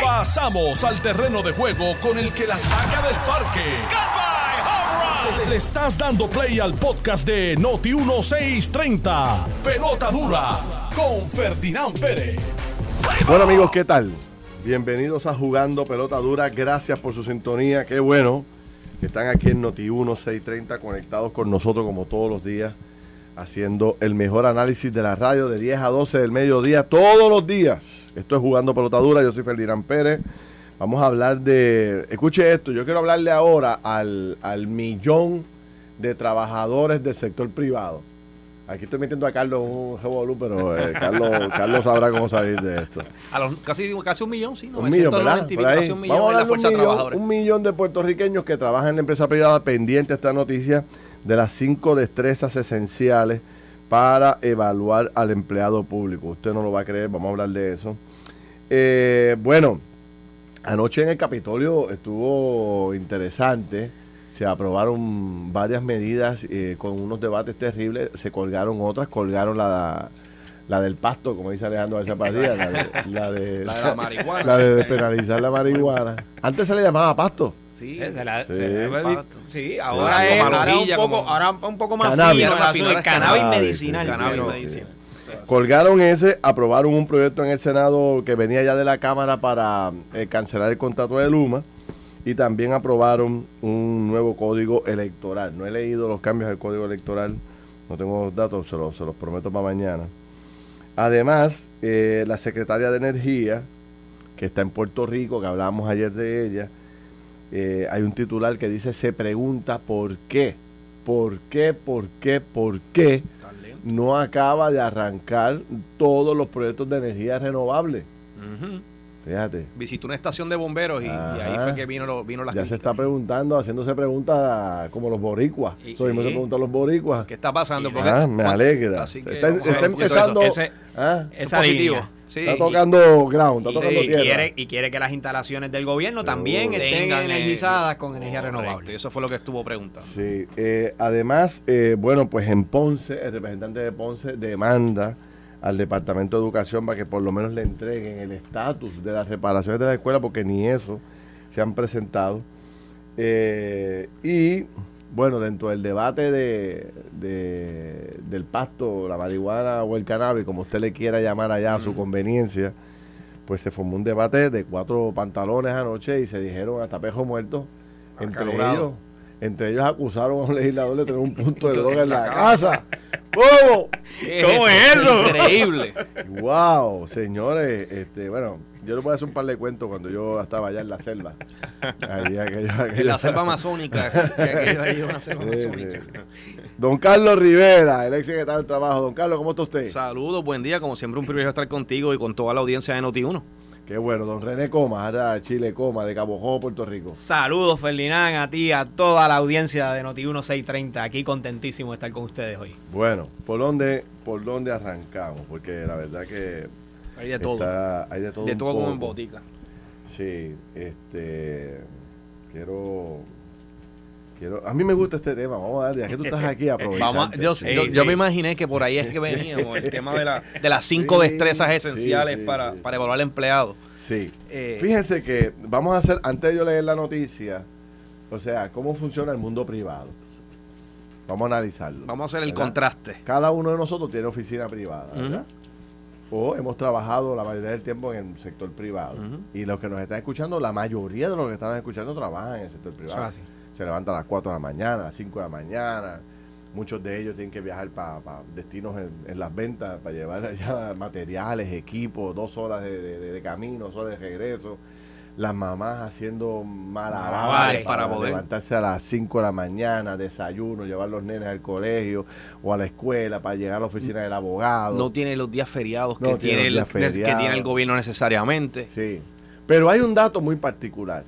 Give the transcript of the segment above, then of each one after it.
Pasamos al terreno de juego con el que la saca del parque. Le estás dando play al podcast de Noti 1630. Pelota dura con Ferdinand Pérez. Bueno amigos, ¿qué tal? Bienvenidos a Jugando Pelota Dura. Gracias por su sintonía. Qué bueno que están aquí en Noti 1630 conectados con nosotros como todos los días, haciendo el mejor análisis de la radio de 10 a 12 del mediodía todos los días. Esto es Jugando Pelota Dura. Yo soy Ferdinand Pérez. Vamos a hablar de. Escuche esto, yo quiero hablarle ahora al, al millón de trabajadores del sector privado. Aquí estoy metiendo a Carlos un revolú, pero eh, Carlos, Carlos sabrá cómo salir de esto. A los, casi, casi un millón, sí. Un millón, ¿verdad? 990 y Por ahí. casi un millón Vamos a hablar de un millón, un millón de puertorriqueños que trabajan en la empresa privada pendiente a esta noticia de las cinco destrezas esenciales para evaluar al empleado público. Usted no lo va a creer, vamos a hablar de eso. Eh, bueno, anoche en el Capitolio estuvo interesante. Se aprobaron varias medidas eh, con unos debates terribles. Se colgaron otras, colgaron la, la del pasto, como dice Alejandro García Padilla, la de, la de, La de la marihuana. la de despenalizar la marihuana. Antes se le llamaba pasto. Sí, Eh, se la- Sí. se la- sí, ahora, es, ahora, un poco, como- ahora un poco más Cannabis. fino, Más el cannabis cannabis, medicinal. Cannabis pero- medicinal. Colgaron ese, aprobaron un proyecto en el Senado que venía ya de la Cámara para eh, cancelar el contrato de Luma y también aprobaron un nuevo código electoral. No he leído los cambios del código electoral, no tengo los datos, se los, se los prometo para mañana. Además, eh, la secretaria de Energía, que está en Puerto Rico, que hablábamos ayer de ella, eh, hay un titular que dice, se pregunta por qué, por qué, por qué, por qué no acaba de arrancar todos los proyectos de energía renovable. Fíjate, Visitó una estación de bomberos y, y ahí fue que vino, lo- vino la ya se está preguntando, haciéndose preguntas como los boricuas. Y- mismo sí. se preguntan los boricuas. ¿Está pasando? Ah, me alegra. Así que está a empezando. eso. Ese- ah, es positivo. línea. Sí, está y- tocando ground, está Y, tocando y tierra. quiere, y quiere que las instalaciones del gobierno también estén tengan, eh, energizadas con energía correcto, renovable. y Eso fue lo que estuvo preguntando. Sí, eh, además, eh, bueno, pues en Ponce, el representante de Ponce demanda al Departamento de Educación para que por lo menos le entreguen el estatus de las reparaciones de la escuela, porque ni eso se han presentado. Eh, y bueno, dentro del debate de, de- del pasto, la marihuana o el cannabis, como usted le quiera llamar allá a su conveniencia, pues se formó un debate de cuatro pantalones anoche y se dijeron hasta pejo muerto. Entre ellos, entre ellos acusaron a un legislador de tener un punto de droga en la casa. ¿Cómo? ¿Cómo es eso? Increíble. Wow, señores, este, bueno, yo les voy a hacer un par de cuentos cuando yo estaba allá en la selva. Allí, aquello- En la selva amazónica. que aquello ahí es una selva Sí, amazónica. sí. Don Carlos Rivera, el ex secretario del Trabajo. Don Carlos, ¿cómo está usted? Saludos, buen día. Como siempre, un privilegio estar contigo y con toda la audiencia de Noti1. Qué bueno, don René Coma, ahora de Chile Coma, de Cabo Jojo, Puerto Rico. Saludos, Ferdinand, a ti, a toda la audiencia de Noti 1630. Aquí contentísimo de estar con ustedes hoy. Bueno, ¿por dónde, por dónde arrancamos? Porque la verdad que Hay de todo. está- hay de todo. de todo como en botica. Sí, este, quiero, quiero, a mí me gusta este tema, vamos a darle, ya que tú estás aquí, aprovecha. Yo, me imaginé que por ahí es que veníamos, el tema de, la, de las cinco Sí, destrezas esenciales sí, para, sí. para evaluar al empleado. Sí, Eh, fíjense que vamos a hacer, antes de yo leer la noticia, o sea, cómo funciona el mundo privado. Vamos a analizarlo. Vamos a hacer el ¿verdad? contraste. Cada uno de nosotros tiene oficina privada, ¿verdad? O hemos trabajado la mayoría del tiempo en el sector privado. Y los que nos están escuchando, la mayoría de los que están escuchando trabajan en el sector privado. Eso es así. Se levantan a las 4 de la mañana, a las 5 de la mañana. Muchos de ellos tienen que viajar para destinos en, en las ventas, para llevar allá materiales, equipos, dos horas de, de- de- de camino, dos horas de regreso. Las mamás haciendo malabares para, para poder. levantarse a las 5 de la mañana, desayuno, llevar los nenes al colegio o a la escuela para llegar a la oficina del abogado. No tiene los días feriados No que, tiene el, días que tiene el feriados. gobierno necesariamente. Sí. Pero hay un dato muy particular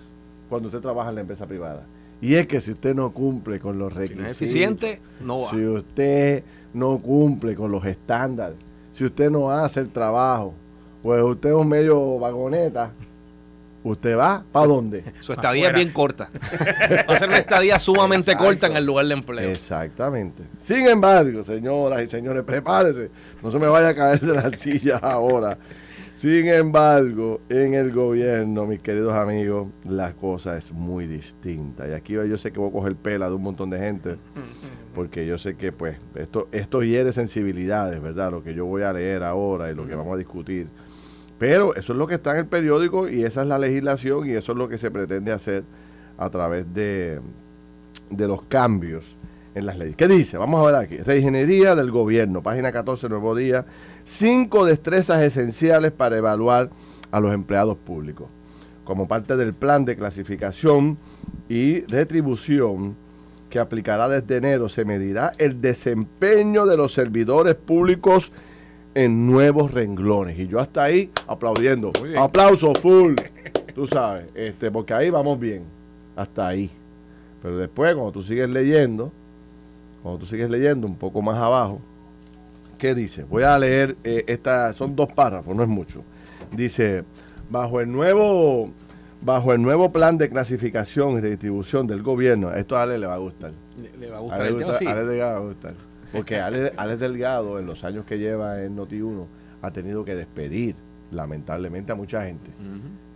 cuando usted trabaja en la empresa privada. Y es que si usted no cumple con los Si requisitos, no es eficiente, no va. si usted no cumple con los estándares, si usted no hace el trabajo, pues usted es un medio vagoneta, ¿usted va para dónde? Su estadía Afuera. es bien corta. Va a ser una estadía sumamente Exacto. corta en el lugar de empleo. Exactamente. Sin embargo, señoras y señores, prepárense. No se me vaya a caer de la silla ahora. Sin embargo, en el gobierno, mis queridos amigos, la cosa es muy distinta. Y aquí yo sé que voy a coger pela de un montón de gente, porque yo sé que pues esto, esto hiere sensibilidades, ¿verdad? Lo que yo voy a leer ahora y lo que vamos a discutir. Pero eso es lo que está en el periódico y esa es la legislación y eso es lo que se pretende hacer a través de, de los cambios en las leyes. ¿Qué dice? Vamos a ver aquí. Reingeniería del gobierno, página 14, Nuevo Día. Cinco destrezas esenciales para evaluar a los empleados públicos. Como parte del plan de clasificación y retribución que aplicará desde enero, se medirá el desempeño de los servidores públicos en nuevos renglones. Y yo hasta ahí aplaudiendo. Aplauso full. Tú sabes, este, porque ahí vamos bien. Hasta ahí. Pero después, cuando tú sigues leyendo, cuando tú sigues leyendo un poco más abajo, ¿qué dice? Voy a leer, eh, esta, son dos párrafos, no es mucho. Dice, bajo el nuevo, bajo el nuevo plan de clasificación y distribución del gobierno, esto a Ale le va a gustar. Le, va a gustar el tema, sí. Ale le va a gustar. Porque Ale, Ale Delgado, en los años que lleva en Noti1, ha tenido que despedir lamentablemente a mucha gente.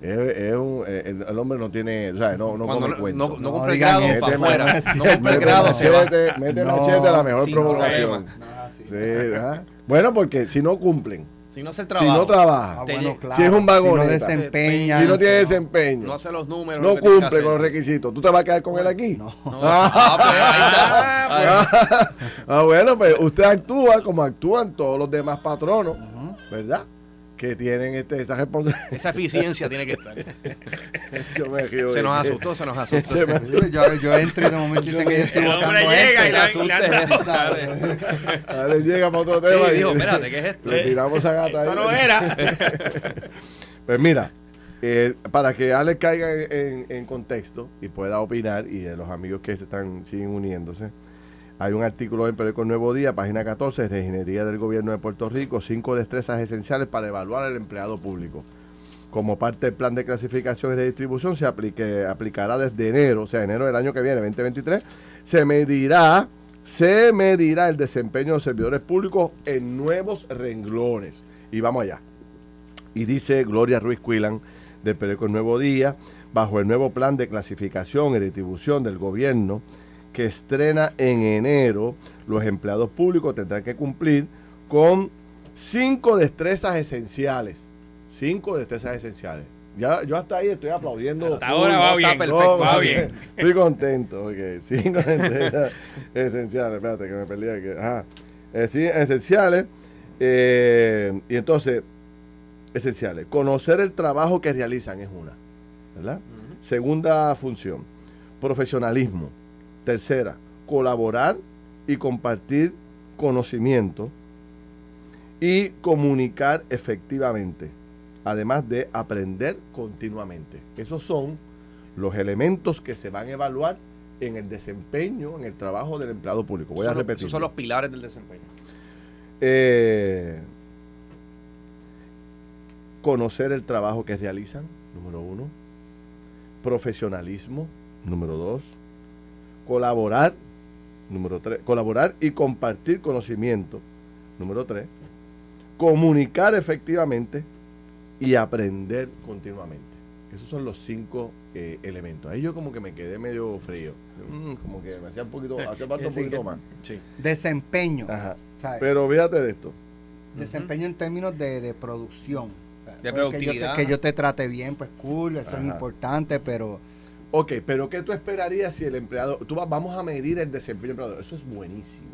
Es, un, eh, el, hombre no tiene, o sea, no, no come no, cuento. No, no, cumple el grado para afuera. No cumple el grado, machete, Mete machete a la mejor provocación. Sí, bueno, porque si no cumplen, si no se trabaja, si no trabaja, ah, bueno, claro. si es un vagón, si no desempeña, si no tiene desempeño, no hace los números, no cumple con los requisitos, ¿tú te vas a quedar con él aquí? No. Ah, pues ahí está. ah, bueno, pues usted actúa como actúan todos los demás patronos, ¿verdad? Que tienen este, esa responsabilidad. Esa eficiencia tiene que estar. yo me río se nos asustó, se nos asustó. Se me... yo, yo entro y de momento dice que yo estoy buscando llega esto. Y la, y la llega para otro tema. Sí, dijo, espérate, ¿qué es esto? Le tiramos a gata esto no era. pues mira, eh, para que Alex caiga en, en, en, contexto y pueda opinar y de los amigos que se están siguen uniéndose, hay un artículo en Periódico Nuevo Día, página 14, de Ingeniería del Gobierno de Puerto Rico, cinco destrezas esenciales para evaluar al empleado público. Como parte del plan de clasificación y redistribución, se aplicará desde enero, o sea, enero del año que viene, 2023, se medirá, se medirá el desempeño de servidores públicos en nuevos renglones. Y vamos allá. Y dice Gloria Ruiz Cuilan, del Periódico Nuevo Día, bajo el nuevo plan de clasificación y distribución del gobierno, que estrena en enero, los empleados públicos tendrán que cumplir con cinco destrezas esenciales. Cinco destrezas esenciales. Ya, yo hasta ahí estoy aplaudiendo. Hasta ahora va bien, perfecto, va bien. Estoy contento, porque cinco destrezas esenciales. Espérate que me perdí aquí. Ajá. Eh, sí, esenciales. Eh, y entonces, esenciales. Conocer el trabajo que realizan es una. ¿Verdad? Segunda función. Profesionalismo. Tercera, colaborar y compartir conocimiento y comunicar efectivamente, además de aprender continuamente. Esos son los elementos que se van a evaluar en el desempeño, en el trabajo del empleado público. Voy a repetir. Esos son los pilares del desempeño. Eh, conocer el trabajo que realizan, número uno. Profesionalismo, número dos colaborar, número tres, colaborar y compartir conocimiento, número tres, comunicar efectivamente y aprender continuamente. Esos son los cinco eh, elementos. Ahí yo como que me quedé medio frío. Mm, como que me hacía un poquito, hacía falta un poquito más. Desempeño. Pero fíjate de esto. Desempeño en términos de, producción. De productividad. Que yo, te, trate bien, pues cool, eso es importante, pero Ok, pero ¿qué tú esperarías si el empleado, tú vamos a medir el desempeño del empleado? Eso es buenísimo,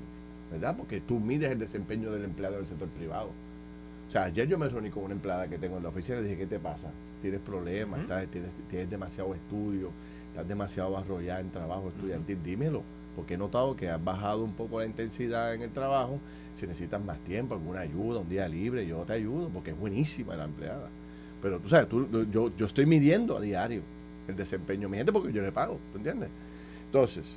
¿verdad? Porque tú mides el desempeño del empleado del sector privado. O sea, ayer yo me reuní con una empleada que tengo en la oficina y le dije, ¿qué te pasa? ¿Tienes problemas? tienes, demasiado estudio? ¿Estás demasiado arrollada en trabajo estudiantil? Dímelo, porque he notado que has bajado un poco la intensidad en el trabajo. Si necesitas más tiempo, alguna ayuda, un día libre, yo te ayudo, porque es buenísima la empleada. Pero tú sabes, tú, yo, yo estoy midiendo a diario el desempeño mi gente porque yo le pago, ¿tú entiendes? Entonces,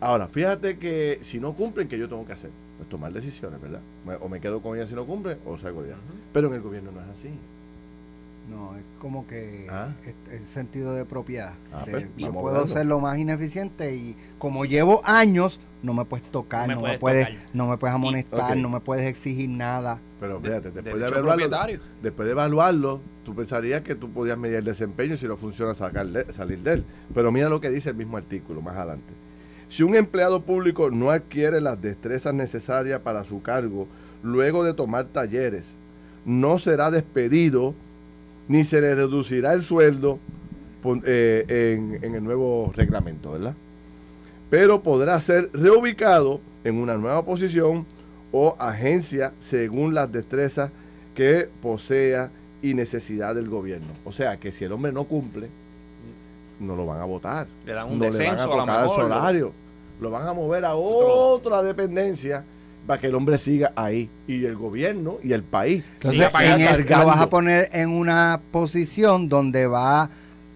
ahora, fíjate que si no cumplen, ¿qué yo tengo que hacer? Pues tomar decisiones, ¿verdad? O me quedo con ella si no cumple o salgo de ella. Pero en el gobierno no es así. No, es como que Ah. es- el sentido de propiedad. Ah, de, pues, yo puedo ser lo más ineficiente y como llevo años, no me puedes tocar, No me no, puedes me puedes, tocar. no me puedes amonestar, no me puedes exigir nada. Pero fíjate, después de, evaluarlo, después de evaluarlo, tú pensarías que tú podías medir el desempeño y si no funciona sacar de- salir de él. Pero mira lo que dice el mismo artículo más adelante. Si un empleado público no adquiere las destrezas necesarias para su cargo luego de tomar talleres, no será despedido ni se le reducirá el sueldo eh, en, en el nuevo reglamento, ¿verdad? Pero podrá ser reubicado en una nueva posición o agencia según las destrezas que posea y necesidad del gobierno. O sea que si el hombre no cumple, no lo van a votar. Le dan un no le van a descenso a, lo tocar el salario. Lo van a mover a otra dependencia para que el hombre siga ahí. Y el gobierno y el país. Entonces, en el- lo vas a poner en una posición donde va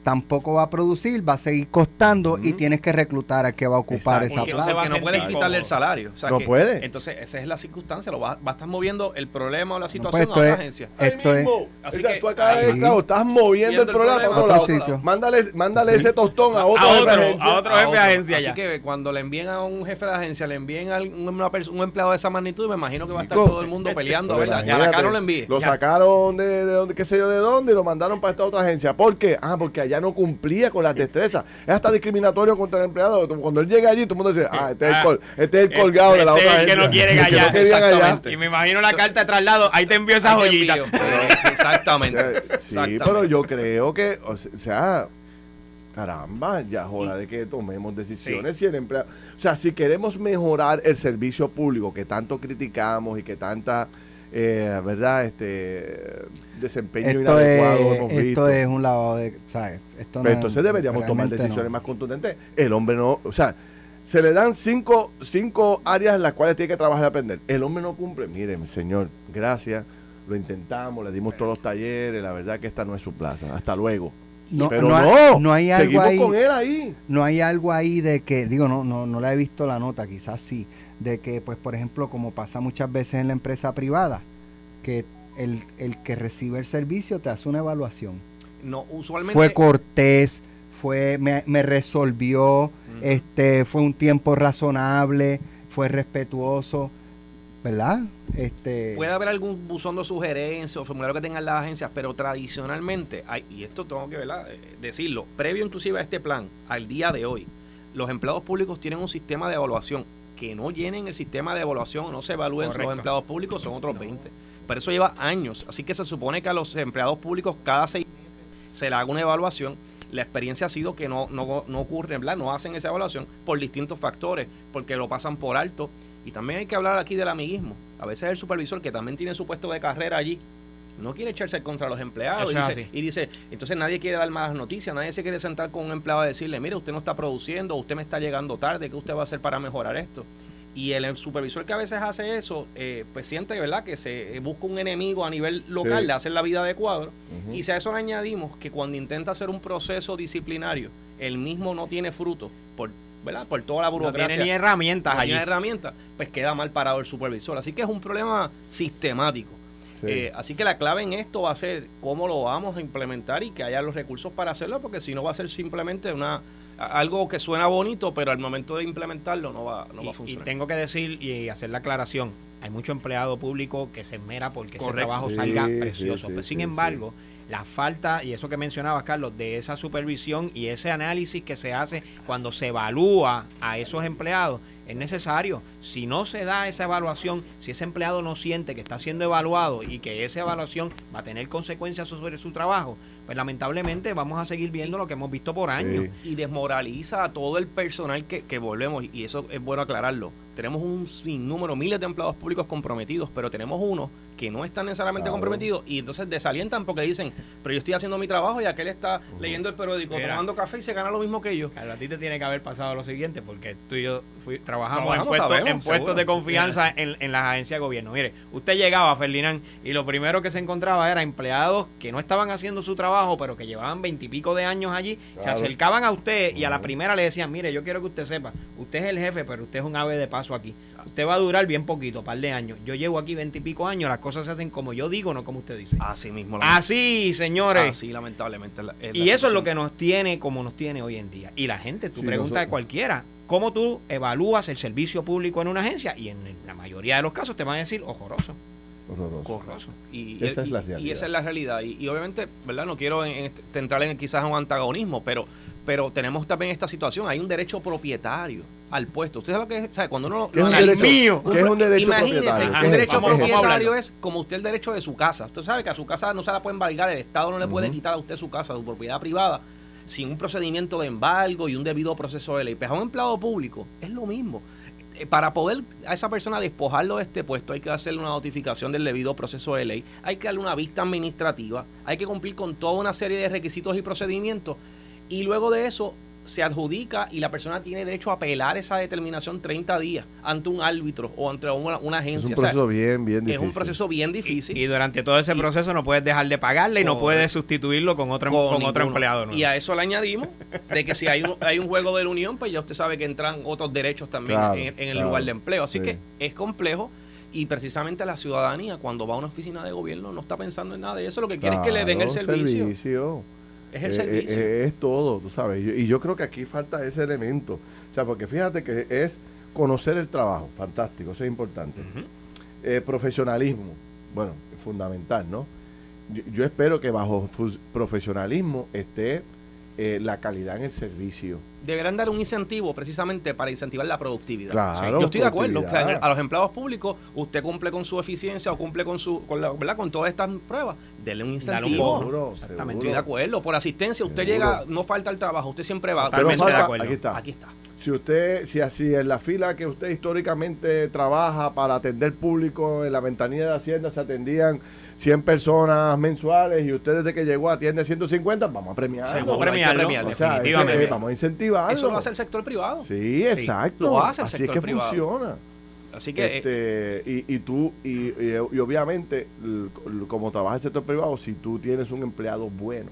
tampoco va a producir, va a seguir costando y tienes que reclutar al que va a ocupar Exacto. esa Porque, plaza. se va a porque no puedes sentir quitarle el salario. O sea No que- puede. Entonces, esa es la circunstancia. Lo va, va a estar moviendo el problema o la No, situación pues, a es- agencia. Ahí Esto es-. Así O sea, que- tú acabas de- Sí. claro, estás moviendo Viendo el problema a otro lado. sitio. Mándale, mándale Sí. ese tostón a otro A jefe otro, de agencia. a otro jefe de agencia Así ya. que cuando le envíen a un jefe de agencia, le envíen a un, una perso- un empleado de esa magnitud, me imagino que va a estar Nico, todo el mundo peleando, Pero ¿verdad? Ya la cara no le envíe. Lo sacaron de, de donde, qué sé yo de dónde, y lo mandaron para esta otra agencia. ¿Por qué? Ah, porque allá no cumplía con las destrezas. Es hasta discriminatorio contra el empleado. Cuando él llega allí, todo el mundo dice, ah, este es el, col- este es el colgado de la Este otra es el que agencia. no quiere El que gallar. no querían allá. Exactamente. Y me imagino la carta de traslado, ahí te envío esa joyita. Sí, Exactamente. Eh, Sí, Exactamente. pero yo creo que, o se- o sea, caramba, ya es hora de que tomemos decisiones si el empleado, o sea, si queremos mejorar el servicio público que tanto criticamos y que tanta, eh, verdad, este desempeño Esto inadecuado es, hemos esto visto. es un lado de, ¿sabes? Esto Pero no- entonces deberíamos tomar decisiones no. más contundentes. El hombre no, o sea, se le dan cinco, cinco áreas en las cuales tiene que trabajar y aprender. El hombre no cumple. Miren, señor, gracias. Lo intentamos, le dimos todos los talleres. La verdad que esta no es su plaza. Hasta luego. No, Pero no no, no hay algo seguimos ahí. con él ahí. no hay algo ahí de que, digo, no, no, no la he visto la nota, quizás sí, de que, pues, por ejemplo, como pasa muchas veces en la empresa privada, que el, el que recibe el servicio te hace una evaluación. No, usualmente. Fue cortés, fue, me, me resolvió, este, fue un tiempo razonable, fue respetuoso, ¿verdad? Este, Puede haber algún buzón de sugerencias o formulario que tengan las agencias, pero tradicionalmente, hay, y esto tengo que ¿verdad? Eh, decirlo, previo inclusive a este plan, al día de hoy, los empleados públicos tienen un sistema de evaluación. Que no llenen el sistema de evaluación, no se evalúen Correcto. los empleados públicos, son otros 20. Pero eso lleva años. Así que se supone que a los empleados públicos cada seis meses se le haga una evaluación. La experiencia ha sido que no, no, no ocurre, ¿verdad? No hacen esa evaluación por distintos factores, porque lo pasan por alto. Y también hay que hablar aquí del amiguismo. A veces el supervisor, que también tiene su puesto de carrera allí, no quiere echarse contra los empleados. Y dice, así. y dice, entonces nadie quiere dar malas noticias, nadie se quiere sentar con un empleado a decirle, mire, usted no está produciendo, usted me está llegando tarde, ¿qué usted va a hacer para mejorar esto? Y el, el supervisor que a veces hace eso, eh, pues siente, ¿verdad?, que se eh, busca un enemigo a nivel local, Sí. le hace la vida de cuadro. Y si a eso le añadimos que cuando intenta hacer un proceso disciplinario, el mismo no tiene fruto por, ¿verdad? por toda la No burocracia. tiene ni herramientas no allí. tiene herramientas, pues queda mal parado el supervisor. Así que es un problema sistemático. Eh, así que la clave en esto va a ser cómo lo vamos a implementar y que haya los recursos para hacerlo, porque si no va a ser simplemente una algo que suena bonito, pero al momento de implementarlo no va, no y, va a y funcionar. tengo que decir y hacer la aclaración, hay mucho empleado público que se esmera porque ese Correcto. trabajo Sí, salga precioso. sí, Pero sin sí, embargo, la falta, y eso que mencionabas, Carlos, de esa supervisión y ese análisis que se hace cuando se evalúa a esos empleados, es necesario. Si no se da esa evaluación, si ese empleado no siente que está siendo evaluado y que esa evaluación va a tener consecuencias sobre su trabajo, pues lamentablemente vamos a seguir viendo lo que hemos visto por años. Sí. y desmoraliza a todo el personal que, que volvemos, y eso es bueno aclararlo. Tenemos un sinnúmero, miles de empleados públicos comprometidos, pero tenemos unos que no están necesariamente Claro. comprometidos y entonces desalientan porque dicen, pero yo estoy haciendo mi trabajo y aquel está leyendo el periódico, Mira. tomando café y se gana lo mismo que yo. Claro, a ti te tiene que haber pasado lo siguiente, porque tú y yo fui- trabajamos, en puestos, sabemos, en puestos de confianza en, en las agencias de gobierno. Mire, usted llegaba, Ferdinand, y lo primero que se encontraba era empleados que no estaban haciendo su trabajo, pero que llevaban veintipico de años allí, se acercaban a usted y a la primera le decían, mire, yo quiero que usted sepa, usted es el jefe, pero usted es un ave de paso aquí. Usted va a durar bien poquito, par de años. Yo llevo aquí veintipico años, las cosas se hacen como yo digo, no como usted dice. Así mismo. Así, señores. Así, lamentablemente. la- es la Y eso es lo que nos tiene como nos tiene hoy en día. Y la gente, tú Sí, preguntas a cualquiera, ¿cómo tú evalúas el servicio público en una agencia? Y en la mayoría de los casos te van a decir, horroroso, Horroroso. horroroso. Y, Esa y- es la y realidad. esa es la realidad. Y, y obviamente, ¿verdad? No quiero en, en este- entrar en quizás un antagonismo, pero, pero tenemos también esta situación. Hay un derecho propietario al puesto. ¿Usted sabe que es? ¿Sabe? Cuando uno ¿Qué es lo analiza- derecho? ¿Qué es un derecho Imagínese, es derecho? Vamos- propietario es como usted el derecho de su casa. Usted sabe que a su casa no se la puede embargar, el Estado no le puede quitar a usted su casa, su propiedad privada, sin un procedimiento de embargo y un debido proceso de ley. Pues a un empleado público es lo mismo. Eh, Para poder a esa persona despojarlo de este puesto hay que hacerle una notificación del debido proceso de ley, hay que darle una vista administrativa, hay que cumplir con toda una serie de requisitos y procedimientos y luego de eso se adjudica y la persona tiene derecho a apelar esa determinación 30 días ante un árbitro o ante una, una Es agencia. un O sea, proceso bien, bien es difícil. un proceso bien difícil. Y durante todo ese Y- proceso no puedes dejar de pagarle y no puedes sustituirlo con otro, con otro empleado. nuevo. Y a eso le añadimos de que si hay un, hay un juego de la unión, pues ya usted sabe que entran otros derechos también Claro, en, en el claro, lugar de empleo. Así sí. que es complejo y precisamente la ciudadanía cuando va a una oficina de gobierno no está pensando en nada de eso. Lo que quiere es que le den el servicio. Es el Eh, servicio. eh, eh, es todo, tú sabes. Y yo- Y yo creo que aquí falta ese elemento. O sea, porque fíjate que es conocer el trabajo. Fantástico, eso es importante. Eh, profesionalismo, bueno, fundamental, ¿no? Yo, yo espero que bajo profesionalismo esté eh, la calidad en el servicio. Deberán dar un incentivo precisamente para incentivar la productividad. Claro, Yo estoy de acuerdo. O sea, productividad. a los empleados públicos, usted cumple con su eficiencia o cumple con su, con la, ¿verdad? Con todas estas pruebas. Denle un un incentivo. Seguro, Exactamente. Estoy de acuerdo. Por asistencia, usted Seguro. llega, no falta el trabajo, usted siempre va. Pero Totalmente falta- de acuerdo. aquí está. Aquí está. Si usted, si así en la fila que usted históricamente trabaja para atender público, en la ventanilla de Hacienda se atendían 100 personas mensuales y usted desde que llegó atiende 150, vamos a premiar. Seguro, Vamos a premiarlo. premiarlo. O sea, ese- definitivamente. eh, vamos a incentivarlo. Eso lo hace el sector privado. Sí, exacto. lo hace el Así es que privado. funciona. Así que eh, Este, y, y tú, y, y- y obviamente, como trabaja el sector privado, si tú tienes un empleado bueno,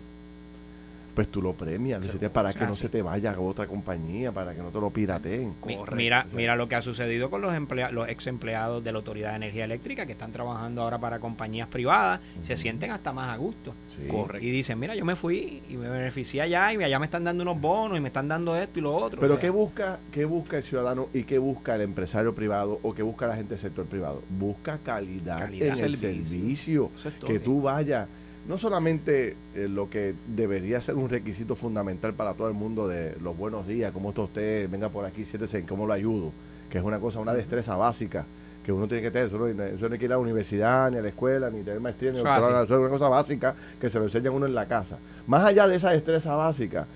pues tú lo premias, hiciste para que no sí. se te vaya a otra compañía, para que no te lo pirateen. Correcto, mira, mira lo que ha sucedido con los emplea- los ex empleados de la Autoridad de Energía Eléctrica que están trabajando ahora para compañías privadas, se sienten hasta más a gusto. Sí. Correcto. Y dicen, mira, yo me fui y me beneficié allá y allá me están dando unos bonos y me están dando esto y lo otro. Pero O sea, ¿qué busca, ¿qué busca el ciudadano y qué busca el empresario privado o qué busca la gente del sector privado? Busca calidad, Calidad. en el Servicio. es todo. que tú vayas, no solamente eh, lo que debería ser un requisito fundamental para todo el mundo de los buenos días, cómo está usted, venga por aquí, siéntese, cómo lo ayudo, que es una cosa, una destreza básica que uno tiene que tener, eso no, eso no hay que ir a la universidad, ni a la escuela, ni tener maestría, ni Eso doctorado, es eso es una cosa básica que se lo enseña uno en la casa. Más allá de esa destreza básica,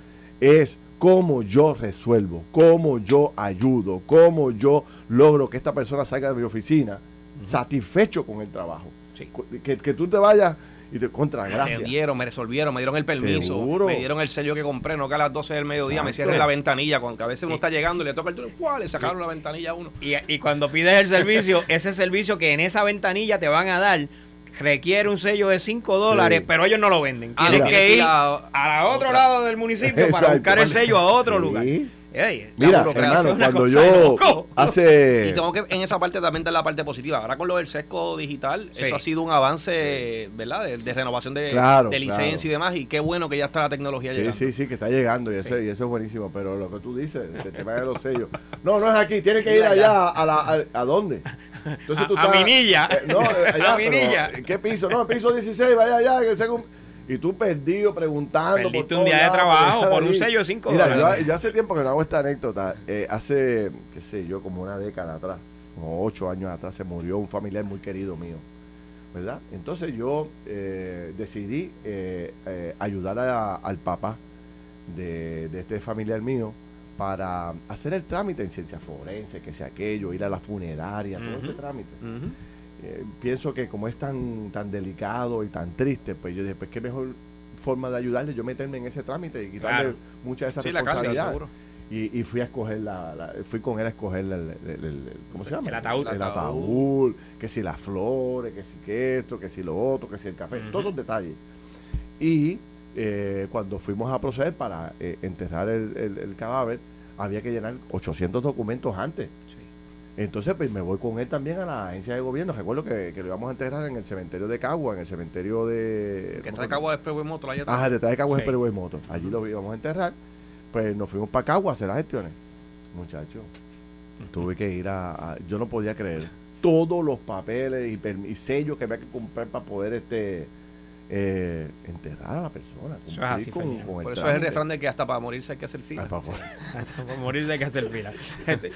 es cómo yo resuelvo, cómo yo ayudo, cómo yo logro que esta persona salga de mi oficina satisfecho con el trabajo. Sí. Que, que tú te vayas y te contra Me atendieron, me resolvieron, me dieron el permiso, Seguro. me dieron el sello que compré, no que a las 12 del mediodía me Exacto. cierre la ventanilla, cuando a veces uno Y- está llegando y le toca el turno, ¡fua! le sacaron la ventanilla a uno. Y, y cuando pides el servicio, ese servicio que en esa ventanilla te van a dar requiere un sello de 5 dólares, Sí. pero ellos no lo venden. Ah, Tienes no, que ir a- otro otra. lado del municipio para Exacto. buscar el sello a otro Sí. lugar. Ey, Mira, hermano, cuando yo hace... Y tengo que en esa parte también dar la parte positiva. Ahora con lo del sesco digital, Sí. eso ha sido un avance, ¿verdad? De, de renovación de, Claro, de licencia claro. y demás. Y qué bueno que ya está la tecnología Sí, llegando. sí, sí, que está llegando y eso, y eso es buenísimo. Pero lo que tú dices, el tema de los sellos. No, no es aquí, tiene que ir allá. ¿A, la, a, ¿a dónde? Entonces A- a Minilla. eh, no, eh, allá, A pero, Minilla. ¿en ¿Qué piso? No, el piso 16, vaya allá. Que según, y tú perdido preguntando. por Perdiste un todos día de trabajo por un sello de cinco Mira, dólares. Yo, yo hace tiempo que no hago esta anécdota. Eh, hace, qué sé yo, como una década atrás, como ocho años atrás, se murió un familiar muy querido mío. ¿Verdad? Entonces yo eh, decidí eh, eh, ayudar a- al papá de, de este familiar mío para hacer el trámite en ciencia forense, que sea aquello, ir a la funeraria, todo ese trámite. Eh, pienso que como es tan, tan delicado y tan triste, pues yo dije, pues qué mejor forma de ayudarle yo meterme en ese trámite y quitarle Claro. mucha de esa Sí, la casa, responsabilidad. Y, y fui a escoger la, la- fui con él a escoger el, el- el- el- ¿cómo se llama? El ataúd. El ataúd. que si las flores, que si que esto, que si lo otro, que si el café, todos esos detalles. Y eh, cuando fuimos a proceder para eh, enterrar el, el- el cadáver, había que llenar 800 documentos antes. Entonces, pues me voy con él también a la agencia de gobierno. Recuerdo que, que lo íbamos a enterrar en el cementerio de Cagua, en el cementerio de. Que está de Cagua después Motor allá atrás. Ajá, detrás de Cagua Sí. es Perú Moto. Allí lo íbamos a enterrar. Pues nos fuimos para Cagua a hacer las gestiones. Muchachos, tuve que ir a, a- Yo no podía creer todos los papeles y, y sellos que había que comprar para poder este eh, enterrar a la persona. Eso es cumplir así, con- Ferdinand. con el Por eso es el refrán de que hasta para morirse hay que hacer fila. Ay, favor. Por morirse hay que hacer fila. Este,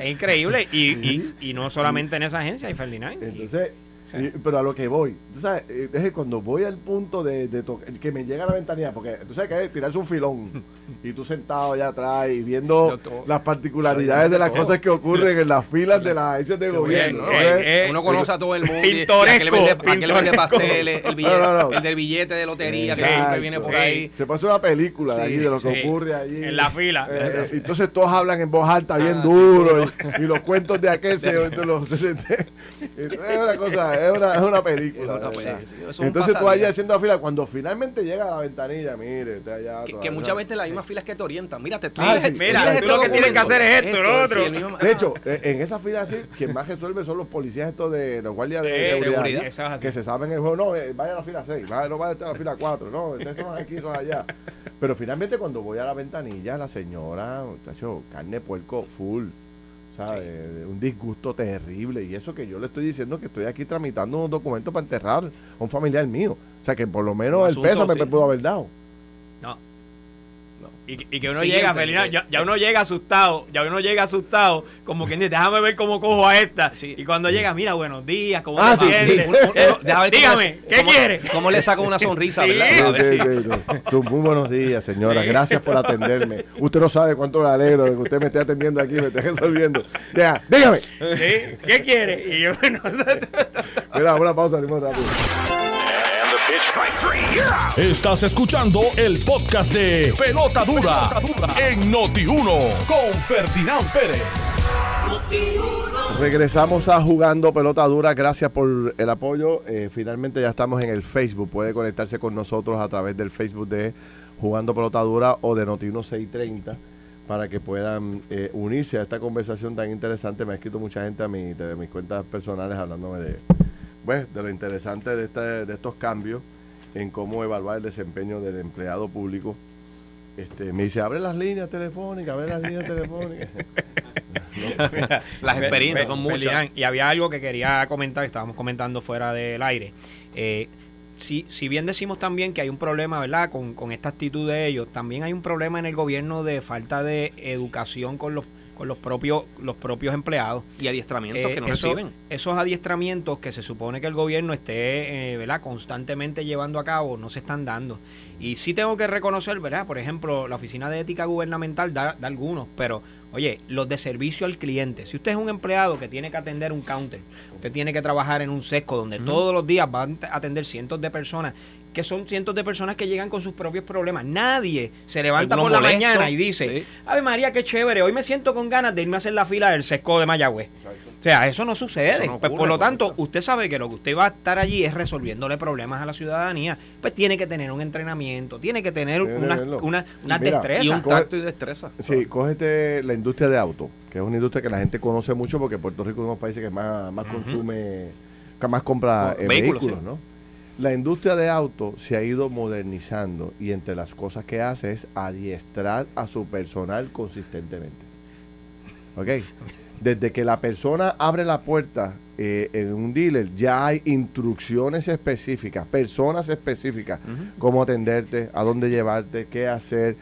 es increíble. Y, y, y no solamente en esa agencia, hay Ferdinand. y- Entonces, Sí. pero a lo que voy, tú sabes, eh, es que cuando voy al punto de, de que me llega a la ventanilla, porque tú sabes que es tirarse un filón y tú sentado allá atrás y viendo todo. las particularidades de las todo. cosas que ocurren en las filas de las agencias de Qué gobierno. bien, ¿no? Entonces, Eh, Uno conoce a todo el mundo. y- y pintoresco, aquel vende, pasteles, el, billete, No, no, no. el del billete de lotería que siempre viene por ahí. Se pasa una película de Sí, allí, de lo que sí. ocurre allí. En la fila. Eh, eh, entonces todos hablan en voz alta bien Ah, sí, duro y, y los cuentos de aquel se, los- es una cosa, es una, es una película. Es una de peli- verdad. sí, eso es un Entonces tú allá haciendo la fila, cuando finalmente llega a la ventanilla, mire, usted allá. Que, que muchas veces las mismas filas que te orientan. Mira, te Ah, mira, sí. Mira, mira tú este lo que tienes que hacer es esto, lo sí, otro. mismo- De hecho, en esa fila así, quien más resuelve son los policías estos de los guardias de De seguridad. Que se saben el juego, no, eh, vaya a la fila 6, vaya, no vaya a estar a la fila 4, no, ustedes son aquí, son allá. Pero finalmente cuando voy a la ventanilla, la señora, muchacho, carne puerco full, ¿sabes? Un disgusto terrible. Y eso que yo le estoy diciendo que estoy aquí tramitando un documento para enterrar a un familiar mío. O sea que por lo menos el pésame sí. me pudo haber dado. Y, y que uno Siguiente, llega, que- ya, ya uno llega asustado, ya uno llega asustado, como quien dice, déjame ver cómo cojo a esta. Sí. Y cuando llega, mira, buenos días, ¿cómo Ah, sí. Uno- uno- Eh, cómo Dígame, ¿qué cómo- quiere? ¿Cómo le saco una sonrisa, Sí. verdad? Muy buenos días, señora. Gracias por atenderme. Usted no sabe cuánto le alegro de que usted me esté atendiendo aquí, me esté resolviendo. Ya, dígame. ¿Sí? ¿Qué quiere? Y yo, bueno, Mira, una pausa, rápido. Estás escuchando el podcast de Pelota Dura, en Noti1 con Ferdinand Pérez. Regresamos a Jugando Pelota Dura. Gracias por el apoyo. Eh, finalmente ya estamos en el Facebook. Puede conectarse con nosotros a través del Facebook de Jugando Pelota Dura o de Noti 1630 para que puedan eh, unirse a esta conversación tan interesante. Me ha escrito mucha gente a de mis cuentas personales hablándome de, pues, de lo interesante de, este- de estos cambios en cómo evaluar el desempeño del empleado público. Este, me dice, abre las líneas telefónicas, abre las líneas telefónicas. Las experiencias son muchas. Ferdinand, y había algo que quería comentar, que estábamos comentando fuera del aire. Eh, si, si bien decimos también que hay un problema, ¿verdad?, con, con esta actitud de ellos, también hay un problema en el gobierno de falta de educación con los, con los propios, los propios empleados. Y adiestramientos Eh, que no eso- reciben. Esos adiestramientos que se supone que el gobierno esté eh, ¿verdad? constantemente llevando a cabo no se están dando. Y sí tengo que reconocer, ¿verdad? Por ejemplo, la Oficina de Ética Gubernamental da, da algunos, pero oye, los de servicio al cliente. Si usted es un empleado que tiene que atender un counter, usted tiene que trabajar en un sesco donde todos los días van a atender cientos de personas, que son cientos de personas que llegan con sus propios problemas. Nadie se levanta por la mañana y dice, sí. Ave María, qué chévere, hoy me siento con ganas de irme a hacer la fila del sesco de Mayagüez. O sea, eso no sucede. Eso no Pues, por lo tanto, correcto. usted sabe que lo que usted va a estar allí es resolviéndole problemas a la ciudadanía. Pues tiene que tener un entrenamiento, tiene que tener que una, una, una Mira, destreza. Y un Coge- tacto y destreza. Sí, cógete la industria de auto, que es una industria que la gente conoce mucho porque Puerto Rico es uno de los países que más, más consume, que más compra Co- eh, vehículos, vehículos, sí. ¿no? La industria de auto se ha ido modernizando y entre las cosas que hace es adiestrar a su personal consistentemente. ¿Ok? Desde que la persona abre la puerta eh, en un dealer, ya hay instrucciones específicas, personas específicas, cómo atenderte, a dónde llevarte, qué hacer.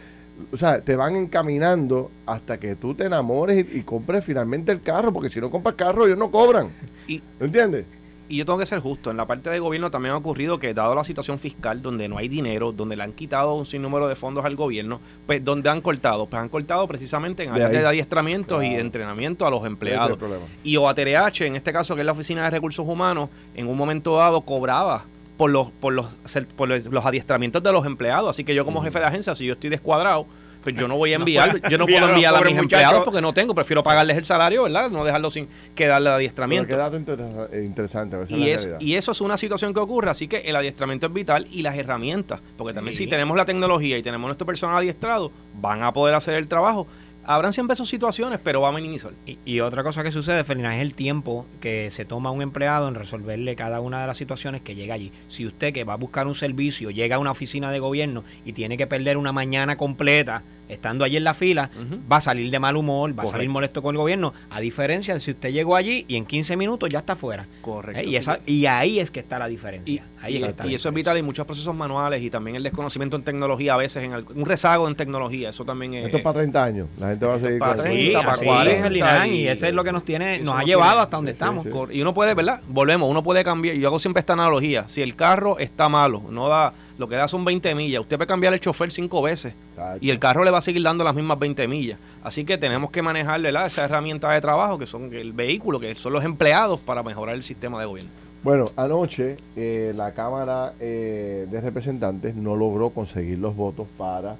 O sea, te van encaminando hasta que tú te enamores y, y compres finalmente el carro, porque si no compras carro, ellos no cobran. Y- ¿Entiendes? Y yo tengo que ser justo. En la parte de gobierno también ha ocurrido que, dado la situación fiscal, donde no hay dinero, donde le han quitado un sinnúmero de fondos al gobierno, pues donde han cortado? Pues han cortado precisamente en De áreas ahí. de adiestramientos y de entrenamiento a los es empleados. problema. Y OATRH, en este caso, que es la Oficina de Recursos Humanos, en un momento dado cobraba por los, por los, por los, los adiestramientos de los empleados. Así que yo como jefe de agencia, si yo estoy descuadrado, pues yo no voy a enviar, yo no puedo enviar a mis muchachos. empleados porque no tengo, prefiero pagarles el salario, ¿verdad? No dejarlo sin que darle Pero adiestramiento. qué dato eh, interesante. esa Y, es eso es una situación que ocurre, así que el adiestramiento es vital y las herramientas, porque también Sí. si tenemos la tecnología y tenemos nuestro personal adiestrado, van a poder hacer el trabajo, Habrán siempre sus situaciones, pero va a minimizar. Y, y otra cosa que sucede, Felina, es el tiempo que se toma un empleado en resolverle cada una de las situaciones que llega allí. Si usted que va a buscar un servicio llega a una oficina de gobierno y tiene que perder una mañana completa estando allí en la fila, va a salir de mal humor, va a salir molesto con el gobierno, a diferencia de si usted llegó allí y en 15 minutos ya está fuera. Correcto. ¿Eh? Y, esa, y ahí es que está la diferencia. Y, ahí y- es que está la y eso es vital en muchos procesos manuales y también el desconocimiento en tecnología a veces, en al- un rezago en tecnología, eso también es... Esto es para 30 años. La gente va a seguir para con eso. 30, Sí, para así 40, es, Ferdinand, y y- eso es lo que nos tiene, nos no ha tiene- llevado hasta donde sí, estamos. Y uno puede, ¿verdad? Volvemos, uno puede cambiar. Yo hago siempre esta analogía. Si el carro está malo, no da, lo que da son 20 millas, usted puede cambiar el chofer cinco veces Exacto. y el carro le va a seguir dando las mismas 20 millas. Así que tenemos que manejar ¿verdad? esa herramienta de trabajo que son el vehículo, que son los empleados para mejorar el sistema de gobierno. Bueno, anoche eh, la Cámara eh, de Representantes no logró conseguir los votos para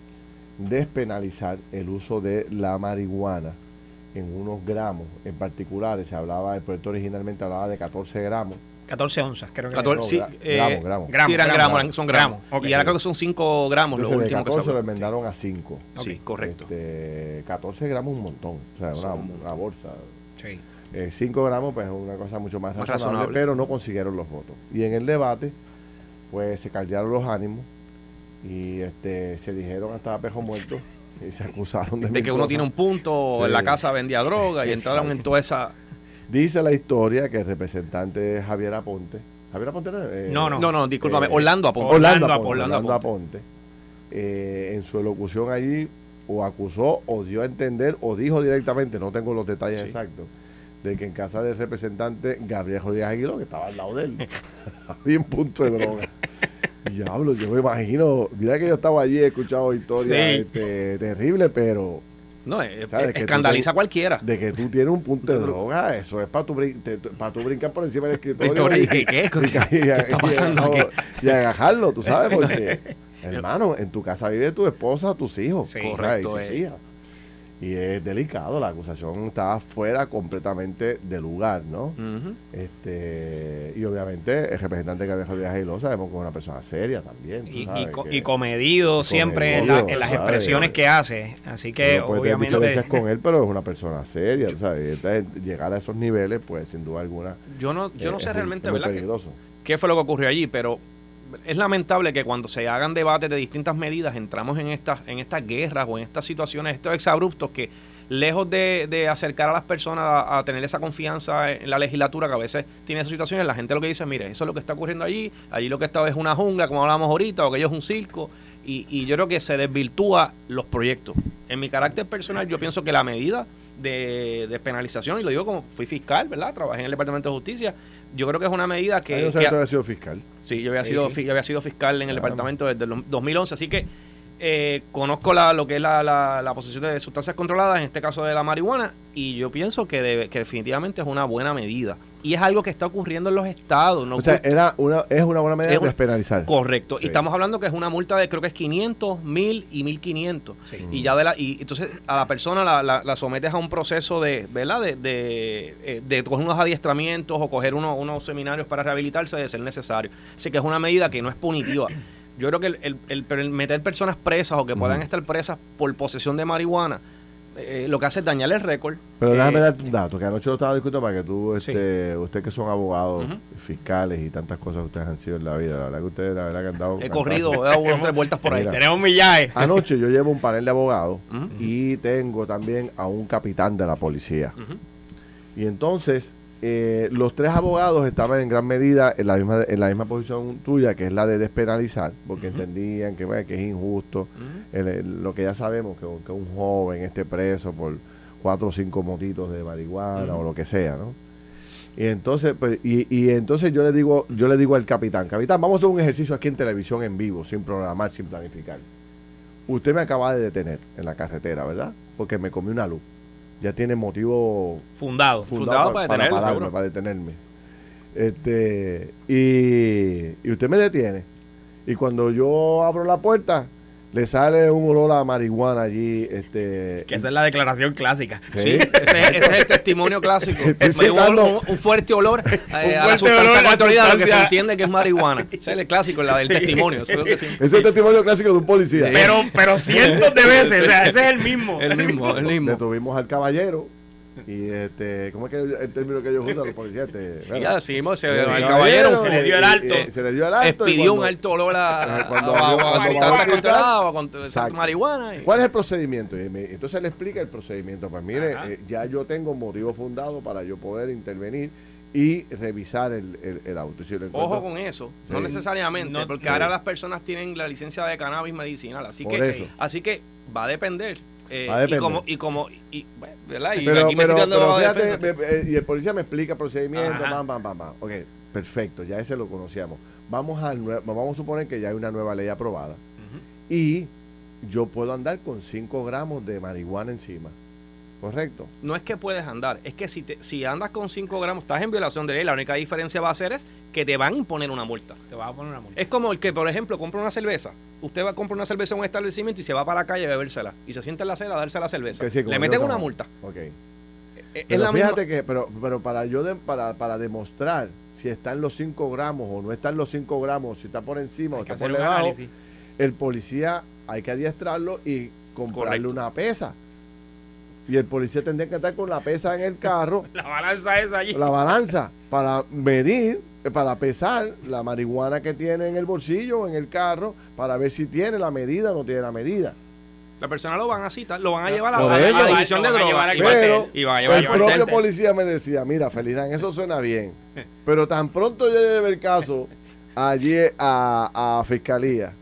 despenalizar el uso de la marihuana en unos gramos en particulares. Se hablaba, el proyecto originalmente hablaba de 14 gramos. 14 onzas, creo que. 14, no, sí, eh, gramos, gramos. sí, eran Gramos, gramos, gramos. son gramos. Gramos, ok. Y ahora creo que son 5 gramos lo Entonces de último que se 14 lo enmendaron a 5. Sí, Ok. correcto. Este, 14 gramos un montón, o sea, una, una bolsa. Sí. 5 gramos pues es una cosa mucho más, Más razonable, razonable. pero no consiguieron los votos. Y en el debate pues se caldearon los ánimos y este se dijeron hasta pejo muerto y se acusaron de, de que uno cosas. tiene un punto, Sí. en la casa vendía droga y entraron en toda esa... Dice la historia que el representante Javier Aponte, Javier Aponte no, Eh, No, no. No, no, discúlpame, Eh, Orlando Aponte. Orlando, Orlando Aponte. Orlando Aponte, eh, en su elocución allí o acusó o dio a entender o dijo directamente, no tengo los detalles Sí. exactos, de que en casa del representante Gabriel Jodías Aguiló, que estaba al lado de él, había un punto de droga. Diablo, yo me imagino, mira que yo estaba allí, he escuchado historias Sí. este, terribles, pero No, tú escandaliza a cualquiera. de que tú tienes un punto de De dro- droga, eso es para tu, para tu brincar por encima del escritorio. Y- ¿y qué- qué? y- está pasando y- aquí? Y agajarlo, tú sabes, porque, hermano, en tu casa vive tu esposa, tus hijos. Sí, correcto, Y sus eh. hijas. Y es delicado, la acusación está fuera completamente de lugar, ¿no? Este, y obviamente el representante Gabriel Jodías Aguiló sabemos que es una persona seria también. Y, y, co- que y comedido siempre en, la- en las expresiones que hace. Así que tener obviamente. diferencias con él, pero es una persona seria, ¿sabes? Llegar a esos niveles, pues sin duda alguna. Yo no, yo eh, no es sé realmente, ¿verdad? qué fue lo que ocurrió allí, pero es lamentable que cuando se hagan debates de distintas medidas entramos en estas, en estas guerras o en estas situaciones, estos exabruptos que lejos de, acercar a las personas a, a tener esa confianza en la legislatura que a veces tiene esas situaciones, la gente lo que dice, mire, eso es lo que está ocurriendo allí, allí lo que está es una jungla, como hablamos ahorita, o aquello es un circo, y, y yo creo que se desvirtúa los proyectos. En mi carácter personal, yo pienso que la medida de, de penalización, y lo digo como fui fiscal, ¿verdad? Trabajé en el Departamento de Justicia, yo creo que es una medida que... No que había sido fiscal. Sí, yo había, Sí, sido, sí. fi- yo había sido fiscal en el Claro. departamento desde el 2011, así que eh, conozco la, lo que es la, la, la posición de sustancias controladas, en este caso de la marihuana, y yo pienso que, debe- que definitivamente es una buena medida. Y es algo que está ocurriendo en los estados. ¿no? O sea, era una, es una buena medida de despenalizar. Correcto. Sí. Y estamos hablando que es una multa de creo que es 500, 1000 y 1500. Sí. Y ya de la y entonces a la persona la, la- la sometes a un proceso de, ¿verdad? De, de, eh, de coger unos adiestramientos o coger unos, unos seminarios para rehabilitarse de ser necesario. Así que es una medida que no es punitiva. Yo creo que el, el- el- pero el meter personas presas o que puedan estar presas por posesión de marihuana, eh, lo que hace es dañar el récord. Pero Eh, déjame darte un dato, que anoche lo estaba discutiendo para que tú, este, ustedes que son abogados, fiscales y tantas cosas que ustedes han sido en la vida, la verdad que ustedes, la verdad que han dado... He corrido, he dado unas tres vueltas por ahí. Mira. Tenemos millaje. Anoche yo llevo un panel de abogados y tengo también a un capitán de la policía. Y entonces, eh, los tres abogados estaban en gran medida en la misma en la misma posición tuya, que es la de despenalizar, porque entendían que, bueno, que es injusto Ujú. el- el- lo que ya sabemos, que, que un joven esté preso por cuatro o cinco motitos de marihuana o lo que sea, ¿no? Y entonces, pues, y, y entonces yo le digo, yo le digo al capitán, capitán, vamos a hacer un ejercicio aquí en televisión en vivo, sin programar, sin planificar. Usted me acaba de detener en la carretera, ¿verdad? Porque me comí una luz. Ya tiene motivo Fundado. Fundado para detenerlo, pararme, seguro. para detenerme. Este, y, y usted me detiene. Y cuando yo abro la puerta, le sale un olor a marihuana allí. Este, Que esa es la declaración clásica. Sí. Sí, ese, ese es el testimonio clásico. Estoy Es un, citando- un- un fuerte olor eh, a la fuerte olor sustancia a la controlada, lo que se entiende que es marihuana. Ese es el clásico, la del testimonio. Eso es lo que sí. Ese es el testimonio clásico de un policía. Pero, pero cientos de veces, o sea, ese es el mismo. El mismo, el mismo. Detuvimos al caballero. Y este, ¿cómo es que el, término que ellos usan los policías? Este, Sí, ya decimos, se, el caballero se le dio el alto. se le dio el alto. cuando- un alto olor a, cuando a- controlada marihuana. y- ¿Cuál es el procedimiento? Y me- entonces le explica el procedimiento. Pues mire, eh, ya yo tengo motivo fundado para yo poder intervenir y revisar el, el- el auto. Si Ojo con eso, no necesariamente, No, porque sí. ahora las personas tienen la licencia de cannabis medicinal, así Por que eso. así que va a depender. eh, Va a depender. Y como, y como, y, bueno, ¿verdad? Y Pero, aquí me pero, estoy dando pero la fíjate, defensa. me- y el policía me explica el procedimiento, Ajá. bam, bam, bam, bam. Ok, perfecto, ya ese lo conocíamos. Vamos, al nue- vamos a suponer que ya hay una nueva ley aprobada y yo puedo andar con 5 gramos de marihuana encima. ¿Correcto? No es que puedes andar, es que si, te, si andas con 5 gramos, estás en violación de ley. La única diferencia va a ser es que te van a imponer una multa. Te vas a poner una multa. Es como el que, por ejemplo, compra una cerveza. Usted va a comprar una cerveza en un establecimiento y se va para la calle a bebérsela. Y se sienta en la acera a darse la cerveza. Sí, Le meten una multa. Ok. Es- Es Pero la fíjate misma. que, pero, pero para yo de- para, para demostrar si están los 5 gramos o no están los 5 gramos, si está por encima o Hay está por debajo, el policía hay que adiestrarlo y comprarle Correcto. una pesa. Y el policía tendría que estar con la pesa en el carro, La balanza esa allí. la balanza, para medir, eh, para pesar la marihuana que tiene en el bolsillo o en el carro, para ver si tiene la medida o no tiene la medida. La persona lo van a citar, lo van a llevar a, a la- a eso. la división de drogas. al y va- Pero y van a llevar el propio policía me decía, mira, Felidán, eso suena bien, pero tan pronto yo lleve el caso allí a, a fiscalía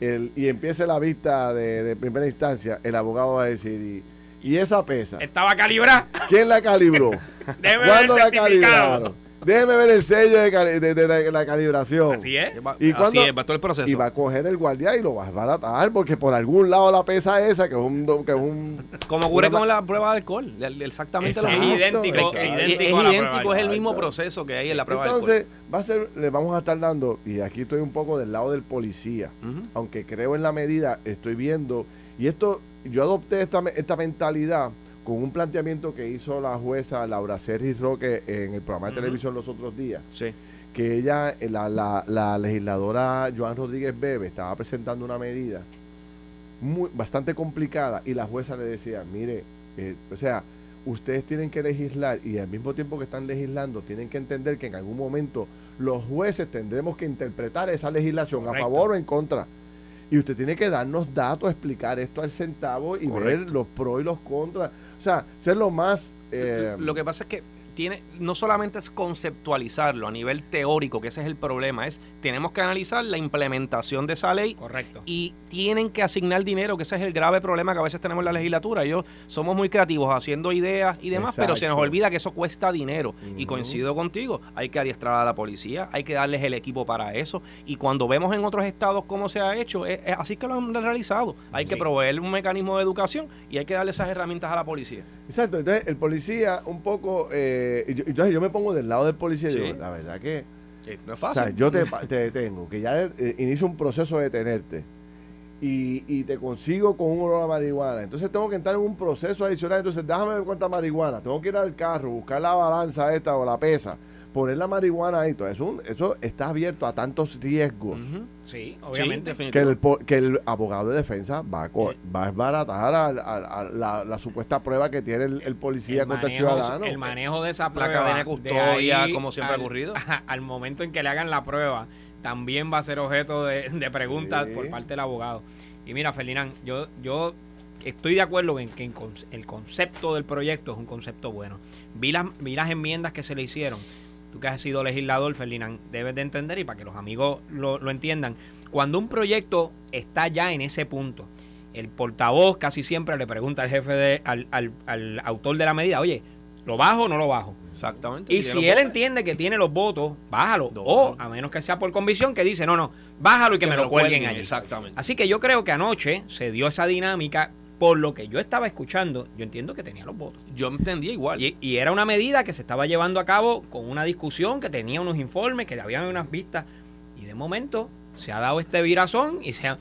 el- y empiece la vista de, de primera instancia, el abogado va a decir, y, y esa pesa, Estaba calibrada. ¿quién la calibró? Déjeme ver ¿Cuándo el la calibraron? Déjeme ver el sello de, cali- de- de la, la calibración. Así es. Va- ¿Y así es, va todo el proceso. Y va a coger el guardia y lo va a desbaratar porque por algún lado la pesa esa, que es un... Que es un Como ocurre con la prueba de alcohol. Exactamente Exacto, lo mismo. Es idéntico, es Es, idéntico, es idéntico, es el mismo proceso que hay en la prueba Entonces, va a ser, le vamos a estar dando, y aquí estoy un poco del lado del policía, de alcohol. Aunque creo en la medida, estoy viendo, y esto, yo adopté esta, esta mentalidad con un planteamiento que hizo la jueza Laura Sergis Roque en el programa de televisión los otros días, Sí. que ella, eh, la, la, la legisladora Joan Rodríguez Bebe, estaba presentando una medida muy, bastante complicada y la jueza le decía, mire, eh, o sea, ustedes tienen que legislar y al mismo tiempo que están legislando tienen que entender que en algún momento los jueces tendremos que interpretar esa legislación Correcto. a favor o en contra. Y usted tiene que darnos datos, explicar esto al centavo y ver los pros y los contras. O sea, ser lo más... eh, Lo que pasa es que tiene, no solamente es conceptualizarlo a nivel teórico, que ese es el problema, es tenemos que analizar la implementación de esa ley Correcto. y tienen que asignar dinero, que ese es el grave problema que a veces tenemos en la legislatura. Ellos somos muy creativos haciendo ideas y demás, pero se nos olvida que eso cuesta dinero. Y coincido contigo, hay que adiestrar a la policía, hay que darles el equipo para eso. Y cuando vemos en otros estados cómo se ha hecho, es, es así que lo han realizado. Hay que proveer un mecanismo de educación y hay que darle esas herramientas a la policía. Exacto, entonces el policía un poco... eh, yo- entonces yo me pongo del lado del policía y Sí. digo, la verdad que... Eh, No es O fácil. sea, yo te detengo, que ya eh, inicio un proceso de detenerte y, y te consigo con un olor a marihuana. Entonces tengo que entrar en un proceso adicional. Entonces déjame ver cuánta marihuana. Tengo que ir al carro, buscar la balanza esta o la pesa, poner la marihuana ahí. Todo eso, eso está abierto a tantos riesgos. Sí, Sí, obviamente. Que el, que el abogado de defensa va a, co- va a desbaratar a, a- a la, la supuesta prueba que tiene el, el policía el contra el ciudadano. el manejo de esa La prueba. cadena de custodia, ahí como siempre ha ocurrido. Al momento en que le hagan la prueba, también va a ser objeto de, de preguntas Sí. por parte del abogado. Y mira, Felinán, yo, yo estoy de acuerdo en que en con- el concepto del proyecto es un concepto bueno. Vi las, vi las enmiendas que se le hicieron. Tú que has sido legislador, Ferdinand, debes de entender y para que los amigos lo, lo entiendan, cuando un proyecto está ya en ese punto, el portavoz casi siempre le pregunta al jefe de, al, al- al autor de la medida, oye, ¿lo bajo o no lo bajo? Exactamente. Y si él votos, entiende que tiene los votos, bájalo. No. O a menos que sea por convicción, que dice, no, no, bájalo y que, me lo cuelguen allí. Exactamente. Así que yo creo que anoche se dio esa dinámica. Por lo que yo estaba escuchando, yo entiendo que tenía los votos. Yo entendía igual. Y, y era una medida que se estaba llevando a cabo con una discusión, que tenía unos informes, que había unas vistas. Y de momento se ha dado este virazón y se ha-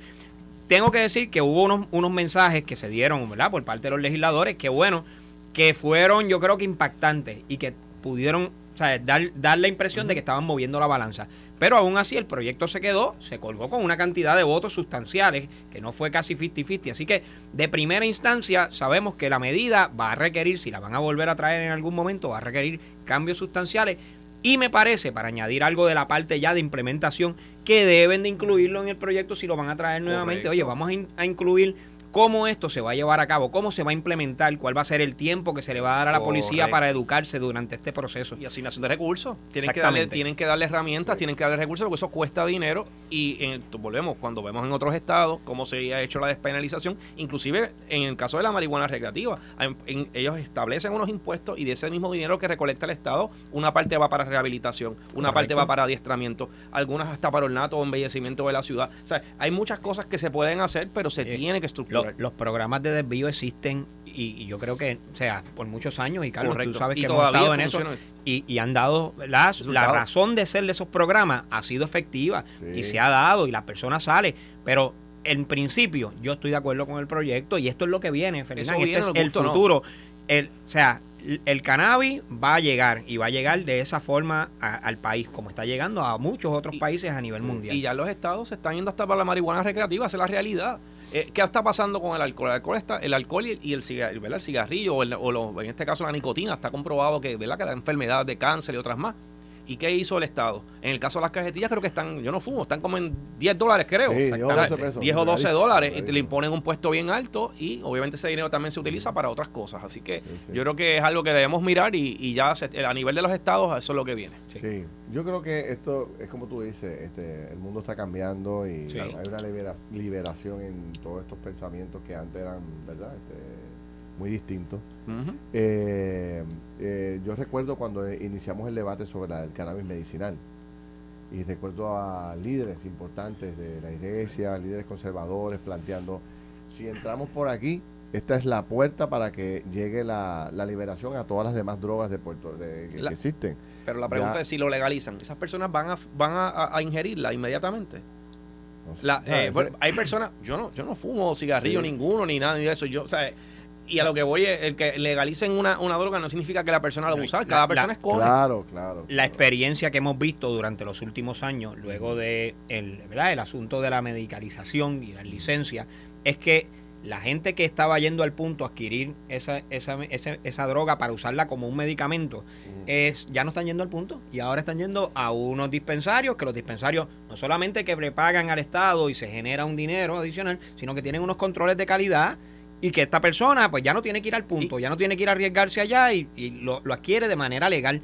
tengo que decir que hubo unos, unos mensajes que se dieron, ¿verdad? Por parte de los legisladores, que bueno, que fueron yo creo que impactantes y que pudieron o sea, dar, dar la impresión de que estaban moviendo la balanza. Pero aún así el proyecto se quedó, se colgó con una cantidad de votos sustanciales, que no fue casi 50-50. Así que de primera instancia sabemos que la medida va a requerir, si la van a volver a traer en algún momento, va a requerir cambios sustanciales. Y me parece, para añadir algo de la parte ya de implementación, que deben de incluirlo en el proyecto si lo van a traer nuevamente. Oye, vamos a, in- a incluir cómo esto se va a llevar a cabo, cómo se va a implementar, cuál va a ser el tiempo que se le va a dar a la policía para educarse durante este proceso. Y asignación de recursos. Tienen que, darle, tienen que darle herramientas, tienen que darle recursos, porque eso cuesta dinero. Y en- volvemos, cuando vemos en otros estados cómo se ha hecho la despenalización, inclusive en el caso de la marihuana recreativa, en- en- ellos establecen unos impuestos y de ese mismo dinero que recolecta el Estado, una parte va para rehabilitación, una parte va para adiestramiento, algunas hasta para ornato o embellecimiento de la ciudad. O sea, hay muchas cosas que se pueden hacer, pero se Eh, tiene que Lo- los programas de desvío existen y, y yo creo que, o sea, por muchos años, y Carlos, Correcto. tú sabes que hemos estado en eso, y, y han dado, la, razón de ser de esos programas ha sido efectiva Sí. y se ha dado y la persona sale, pero en principio yo estoy de acuerdo con el proyecto y esto es lo que viene, viene, este es el no. futuro. El, o sea, el- cannabis va a llegar y va a llegar de esa forma a- al país, como está llegando a muchos otros países a nivel mundial. Y ya los estados se están yendo hasta para la marihuana recreativa, esa es la realidad. Eh, ¿Qué está pasando con el alcohol? El alcohol, está, el alcohol y, y el, cigar- ¿verdad? el cigarrillo, o, el- o en este caso la nicotina, está comprobado que, ¿verdad? que da enfermedad de cáncer y otras más. ¿Y qué hizo el Estado? En el caso de las cajetillas, creo que están, yo no fumo, están como en 10 dólares, creo. Sí, 10 o 12 Exactamente. pesos. 10 o 12 Clarísimo, dólares y te le imponen un puesto bien alto y obviamente ese dinero también se utiliza para otras cosas. Así que Sí, sí. yo creo que es algo que debemos mirar y, y ya se- a nivel de los estados eso es lo que viene. Sí. yo creo que esto es como tú dices, este, el mundo está cambiando y Sí. hay una libera- liberación en todos estos pensamientos que antes eran, ¿verdad? Este, muy distintos. Eh, eh, yo recuerdo cuando iniciamos el debate sobre el cannabis medicinal y recuerdo a líderes importantes de la iglesia, líderes conservadores planteando, si entramos por aquí, esta es la puerta para que llegue la, la liberación a todas las demás drogas de Puerto de- que, La- que existen. Pero la pregunta Ya. es si lo legalizan. ¿Esas personas van a, van a, ingerirla inmediatamente? No sé. La- Ah, eh, ese- hay personas, yo no, yo no fumo cigarrillo Sí. ninguno, ni nada ni de eso. Yo, o sea, y a lo que voy es, el que legalicen una, una droga no significa que la persona la va a usar. La- Cada la- persona escoge. Claro, claro. la claro. experiencia que hemos visto durante los últimos años, luego de el, ¿verdad? el asunto de la medicalización y las licencias, es que la gente que estaba yendo al punto a adquirir esa, esa, esa, esa droga para usarla como un medicamento, es, ya no están yendo al punto y ahora están yendo a unos dispensarios, que los dispensarios no solamente que prepagan al Estado y se genera un dinero adicional, sino que tienen unos controles de calidad y que esta persona pues ya no tiene que ir al punto, ya no tiene que ir a arriesgarse allá y, y lo, lo adquiere de manera legal.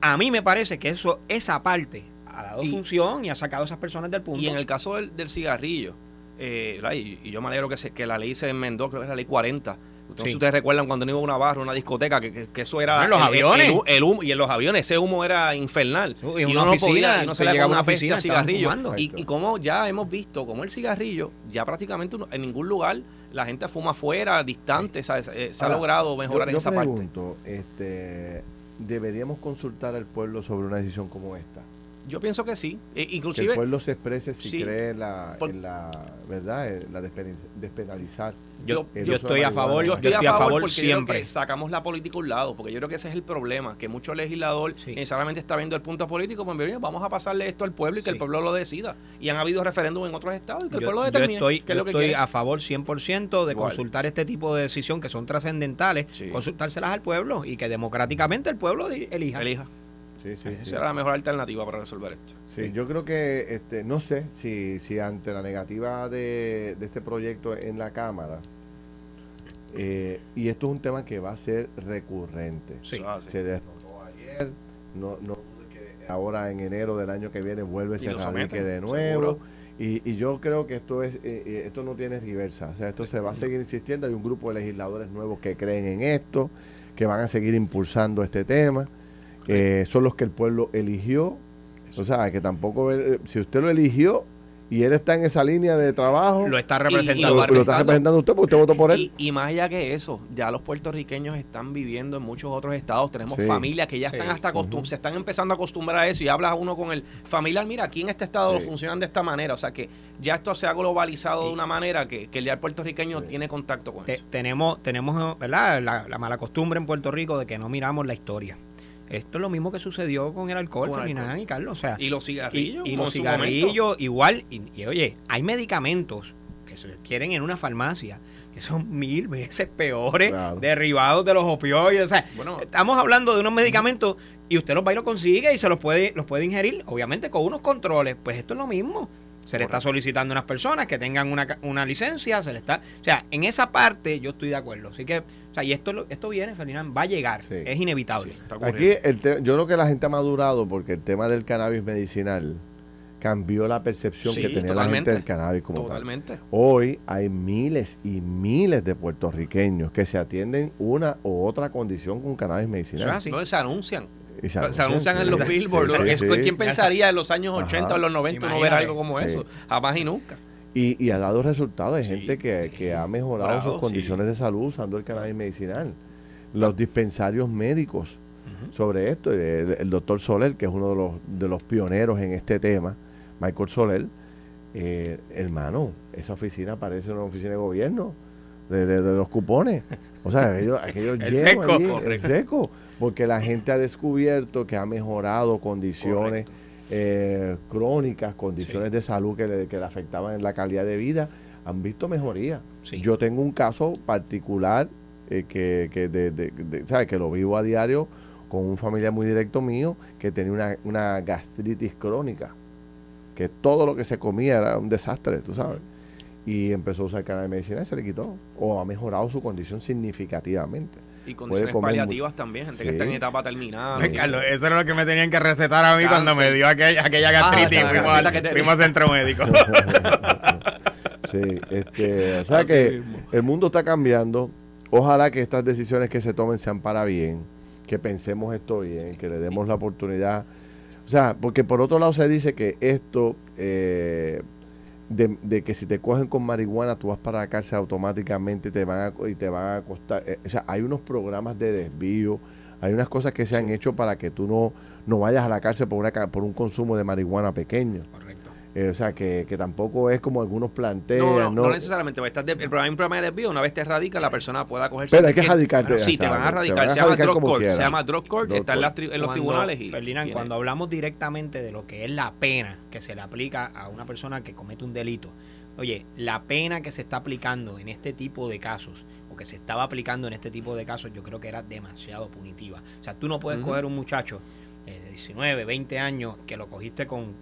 A mí me parece que eso, esa parte ha dado Y- función y ha sacado a esas personas del punto. Y en el caso del, del cigarrillo, eh, y, yo me alegro que, se, que la ley se enmendó, creo que es la ley 40. Entonces, Sí. ustedes recuerdan cuando uno iba a una barra, una discoteca, que, que- que eso era. En los el- aviones. el hu- el humo- y en los aviones, ese humo era infernal. Uh, y en uno no podía, y no se le una peste a cigarrillo. fumando. Y, como ya hemos visto, como el cigarrillo, ya prácticamente en ningún lugar la gente fuma afuera, distante, ¿sabes? Eh, se ha Ahora, logrado mejorar yo, en yo esa parte. pregunto, este, ¿deberíamos consultar al pueblo sobre una decisión como esta? Yo pienso que sí. Eh, que el inclusive, pueblo se exprese si Sí. cree en la, Por- en la verdad, en la despen- despenalizar. yo, yo estoy a favor, Yo yo estoy, a favor porque yo siempre. que sacamos la política a un lado, porque yo creo que ese es el problema, que mucho legislador Sí. necesariamente está viendo el punto político, pues vamos a pasarle esto al pueblo y que el pueblo lo decida. Y han habido referéndum en otros estados y que el pueblo yo determine estoy, qué es lo yo que estoy quiere. a favor 100% de Igual. consultar este tipo de decisión que son trascendentales, Sí. consultárselas al pueblo y que democráticamente el pueblo elija. Elija. Sí, sí, Esa sí. será la mejor alternativa para resolver esto. Sí, yo creo que, este, no sé si, si ante la negativa de, de este proyecto en la Cámara, eh, y esto es un tema que va a ser recurrente. Sí. Ah. Se derrotó ayer, no, no ahora en enero del año que viene vuelve Y se lo radique someten, de nuevo. seguro. Y, y yo creo que esto es eh, eh, esto no tiene reversa. O sea, esto se va a seguir insistiendo. Hay un grupo de legisladores nuevos que creen en esto, que van a seguir impulsando este tema. Eh, son los que el pueblo eligió. O sea, que tampoco, eh, si usted lo eligió y él está en esa línea de trabajo. Lo está Y- y representando. lo, lo está representando usted porque usted votó por él. Y, y más allá que eso, ya los puertorriqueños están viviendo en muchos otros estados. Tenemos Sí. familias que ya están Sí. hasta acostum- se están empezando a acostumbrar a eso. Y hablas uno con el familiar, mira, aquí en este estado Sí. funcionan de esta manera. O sea que ya esto se ha globalizado de Y- una manera que, que ya el puertorriqueño Sí. tiene contacto con Te- eso. tenemos, tenemos ¿verdad? La, la mala costumbre en Puerto Rico de que no miramos la historia. Esto es lo mismo que sucedió con el alcohol, Ferdinand alcohol. y Carlos. O sea, Y los cigarrillos. y los cigarrillos igual. Y, y, oye, hay medicamentos que se quieren en una farmacia que son mil veces peores, Claro. derivados de los opioides. O sea, Bueno. estamos hablando de unos medicamentos y usted los va y los consigue y se los puede, los puede ingerir, obviamente con unos controles. Pues esto es lo mismo. Se le está solicitando a unas personas que tengan una, una licencia, se le está... O sea, en esa parte yo estoy de acuerdo. Así que, o sea, y esto, lo- esto viene, Ferdinand, va a llegar. Sí. Es inevitable. Aquí el te- yo creo que la gente ha madurado porque el tema del cannabis medicinal cambió la percepción Sí, que tenía la gente del cannabis como tal. Totalmente. Hoy hay miles y miles de puertorriqueños que se atienden una u otra condición con cannabis medicinal. No, se anuncian. Y Se anuncian en sí. los billboards. Sí, ¿Qué- sí, ¿Quién pensaría en los años 80 Ajá. o los 90 no ver algo como Sí. eso? Jamás y nunca. Y, y ha dado resultados. Hay Sí, gente que, que ha mejorado bravo, sus condiciones de salud usando el cannabis medicinal. Los dispensarios médicos sobre esto. El, el doctor Soler, que es uno de los, de los pioneros en este tema, Michael Soler, eh, hermano, esa oficina parece una oficina de gobierno, de, de- de los cupones. O sea, aquello, aquello El seco. allí, el seco. Porque la gente ha descubierto que ha mejorado condiciones eh, crónicas, condiciones de salud que le, que le afectaban en la calidad de vida, han visto mejoría. Sí. Yo tengo un caso particular eh, que, que, de, de- de- ¿sabes? que lo vivo a diario con un familiar muy directo mío que tenía una, una gastritis crónica, que todo lo que se comía era un desastre, tú sabes. Y empezó a usar cannabis medicinal y se le quitó. O ha mejorado su condición significativamente. Y condiciones paliativas también, gente que Sí. está en etapa terminal. Ay, Carlos, eso era lo que me tenían que recetar a mí Cáncer. cuando me dio aquella, aquella gastritis. Ah, fuimos, gastrita al- que te- fuimos al centro médico. Sí, este, o sea Así que mismo. el mundo está cambiando. Ojalá que estas decisiones que se tomen sean para bien, que pensemos esto bien, que le demos la oportunidad. O sea, porque por otro lado se dice que esto, eh, de, de que si te cogen con marihuana, tú vas para la cárcel automáticamente y te van a, y te van a costar. eh, o sea, hay unos programas de desvío, hay unas cosas que se han hecho para que tú no, no vayas a la cárcel por, una, por un consumo de marihuana pequeño. Correcto. Eh, o sea, que, que tampoco es como algunos plantean. No, no, ¿no? no necesariamente. va a estar de- el programa, un programa de desvío, una vez te radica, la persona pueda coger Pero hay que radicarte, Sí, te van a radicar. se llama drug court. quiera. Se llama drug court. Drug está en, las tri- en los tribunales. Y Ferdinand, tiene- cuando hablamos directamente de lo que es la pena que se le aplica a una persona que comete un delito, oye, la pena que se está aplicando en este tipo de casos, o que se estaba aplicando en este tipo de casos, yo creo que era demasiado punitiva. O sea, tú no puedes coger un muchacho eh, de 19, 20 años que lo cogiste con,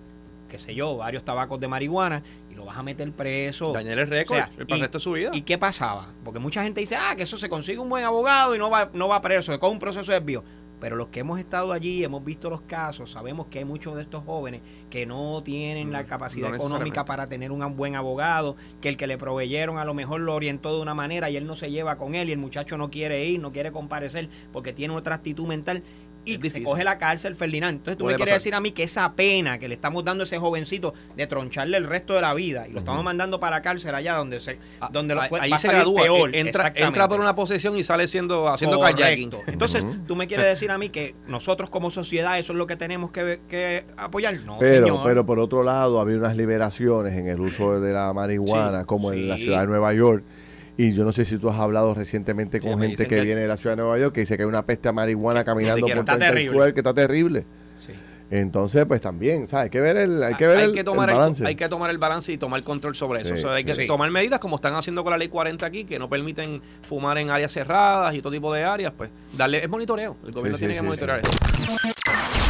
qué sé yo, varios tabacos de marihuana y lo vas a meter preso. dañar el récord O sea, el y- resto de su vida. ¿Y qué pasaba? Porque mucha gente dice, ah, que eso se consigue un buen abogado y no va, no va preso, con un proceso de desvío. Pero los que hemos estado allí, hemos visto los casos, sabemos que hay muchos de estos jóvenes que no tienen la Mm, capacidad no económica para tener un buen abogado, que el que le proveyeron a lo mejor lo orientó de una manera y él no se lleva con él y el muchacho no quiere ir, no quiere comparecer porque tiene otra actitud mental y se coge la cárcel, Ferdinand. Entonces tú Puede me quieres pasar. decir a mí que esa pena que le estamos dando a ese jovencito de troncharle el resto de la vida y lo estamos mandando para cárcel allá donde se Ah, donde lo ahí- va a se gradúa. peor. eh, Entra, entra por una posesión y sale siendo, haciendo Correcto. kayaking. Entonces, tú me quieres decir a mí que nosotros como sociedad eso es lo que tenemos que, que apoyar. No, Pero, señor. pero por otro lado, había unas liberaciones en el uso de la marihuana, Sí, como en la ciudad de Nueva York. Y yo no sé si tú has hablado recientemente con gente que, que- viene de la ciudad de Nueva York que dice que hay una peste a marihuana caminando por todo el terrible. Square que está terrible. Sí. Entonces, pues también, ¿sabes? Hay que ver el, hay que ver el, el tomar el, balance. hay que tomar el balance y tomar control sobre eso. Sí, O sea, hay que sí. tomar medidas como están haciendo con la ley 40 aquí, que no permiten fumar en áreas cerradas y todo tipo de áreas, pues darle es monitoreo. El gobierno sí, tiene que sí, monitorear sí. eso.